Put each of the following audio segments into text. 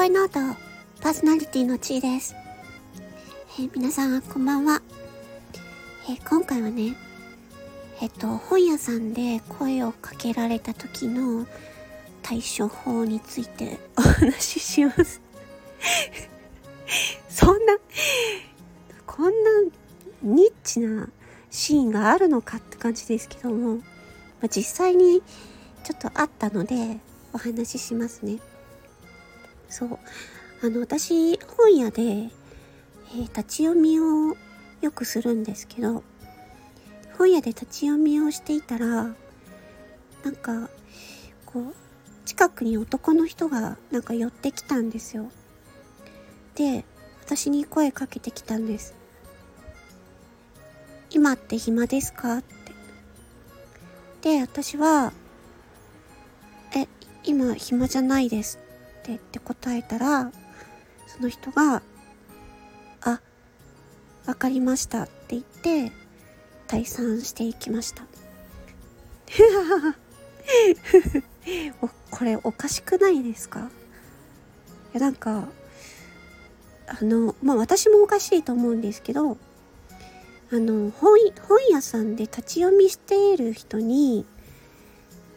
恋ノートパーソナリティのちーです。えー、皆さん、こんばんは。えー、今回はね、えっと、本屋さんで声をかけられた時の対処法についてお話しします。そんな、こんなニッチなシーンがあるのかって感じですけども、まあ、実際にちょっとあったのでお話ししますね。そう。あの、私、本屋で、えー、立ち読みをよくするんですけど、本屋で立ち読みをしていたら、なんか、こう、近くに男の人がなんか寄ってきたんですよ。で、私に声かけてきたんです。今って暇ですか？って。で、私は、え、今暇じゃないです言って答えたら、その人が、あ、わかりましたって言って、退散していきました。これおかしくないですか？いやなんか、あの、まあ私もおかしいと思うんですけど、あの、本、本屋さんで立ち読みしている人に、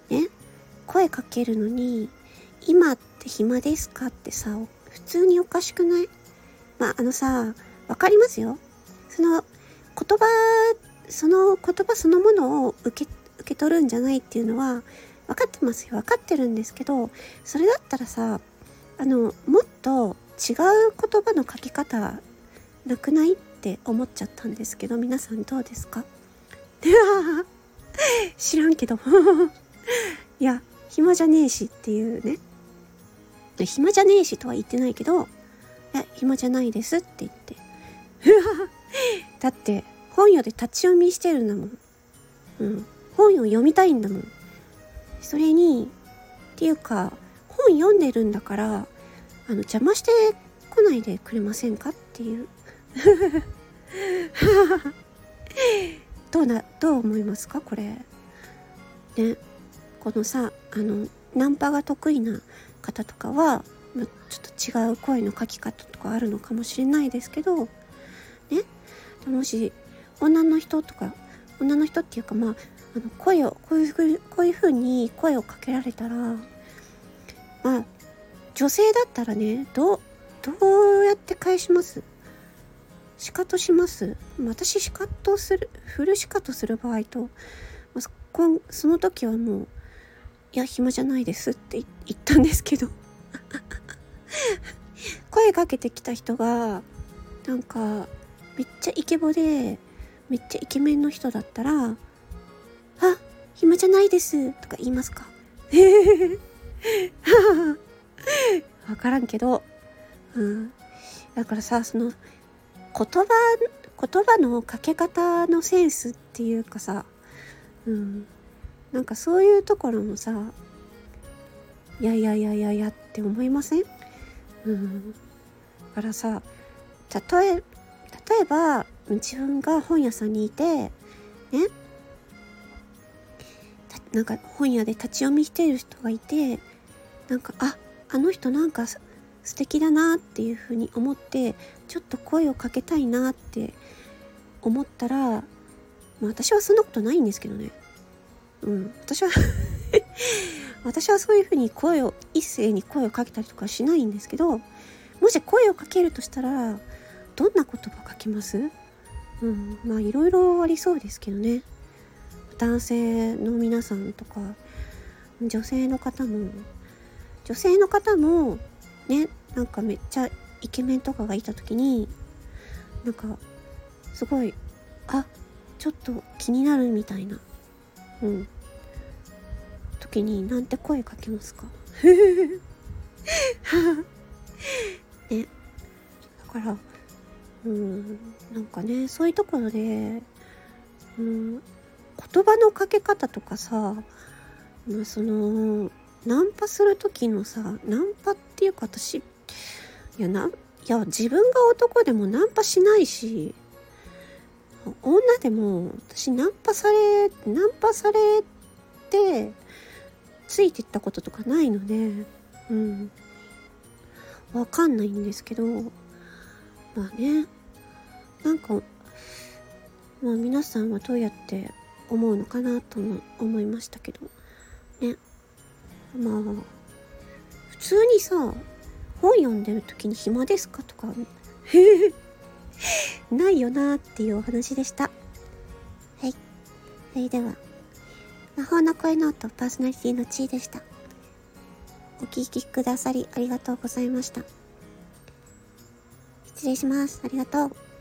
ね、声かけるのに、今って暇ですかってさ、普通におかしくないまあ、あのさ、わかりますよ。その、言葉、その言葉そのものを受け、受け取るんじゃないっていうのは、分かってますよ。分かってるんですけど、それ？だったらさ、あの、もっと違う言葉の書き方なくないって思っちゃったんですけど、皆さんどうですか知らんけど。いや、暇じゃねえしっていうね。暇じゃねえしとは言ってないけど、いや、暇じゃないですって言って。だって、本屋で立ち読みしてるんだもん。うん。本を読みたいんだもん。それに、っていうか、本読んでるんだから、あの、邪魔してこないでくれませんかっていう。どうな、どう思いますかこれ。ね。このさ、あの、ナンパが得意な方とかは、ちょっと違う声の書き方とかあるのかもしれないですけど、ね？もし、女の人とか、女の人っていうかまあ、あの声を、こういうふう、こういうふうに声をかけられたら、まあ、女性だったらね、どう、どうやって返します？シカトします？私シカトする、フルシカトする場合と、その時はもう、いや、暇じゃないですって言ったんですけど 声かけてきた人が、なんか、めっちゃイケボで、めっちゃイケメンの人だったら、あ、暇じゃないですとか言いますか わからんけど、うん。だからさ、その、言葉、言葉のかけ方のセンスっていうかさ、うん。なんかそういうところもさいやいやいやいやって思いません？うん。だからさ例え例えば自分が本屋さんにいてね？なんか本屋で立ち読みしている人がいてなんかああの人なんか素敵だなっていうふうに思ってちょっと声をかけたいなって思ったら、まあ、私はそんなことないんですけどね。うん、私は 私はそういうふうに声を一斉に声をかけたりとかしないんですけどもし声をかけるとしたらどんな言葉かけます？うん。まあいろいろありそうですけどね。男性の皆さんとか女性の方も女性の方もねなんかめっちゃイケメンとかがいた時になんかすごいあちょっと気になるみたいな。うん。時になんて声かけますか？ねだからうんなんかねそういうところで、うん、言葉のかけ方とかさ、まあ、そのナンパする時のさナンパっていうか私いやないや自分が男でもナンパしないし女でも私ナンパされナンパされてついてったこととかないのでうん。わかんないんですけどまあね。なんかまあ皆さんはどうやって思うのかなとも思いましたけどね。まあ普通にさ本読んでる時に暇ですかとか ないよなっていうお話でした。はい。それでは。魔法の声ノートパーソナリティの地位でした。お聴きくださりありがとうございました。失礼します。ありがとう。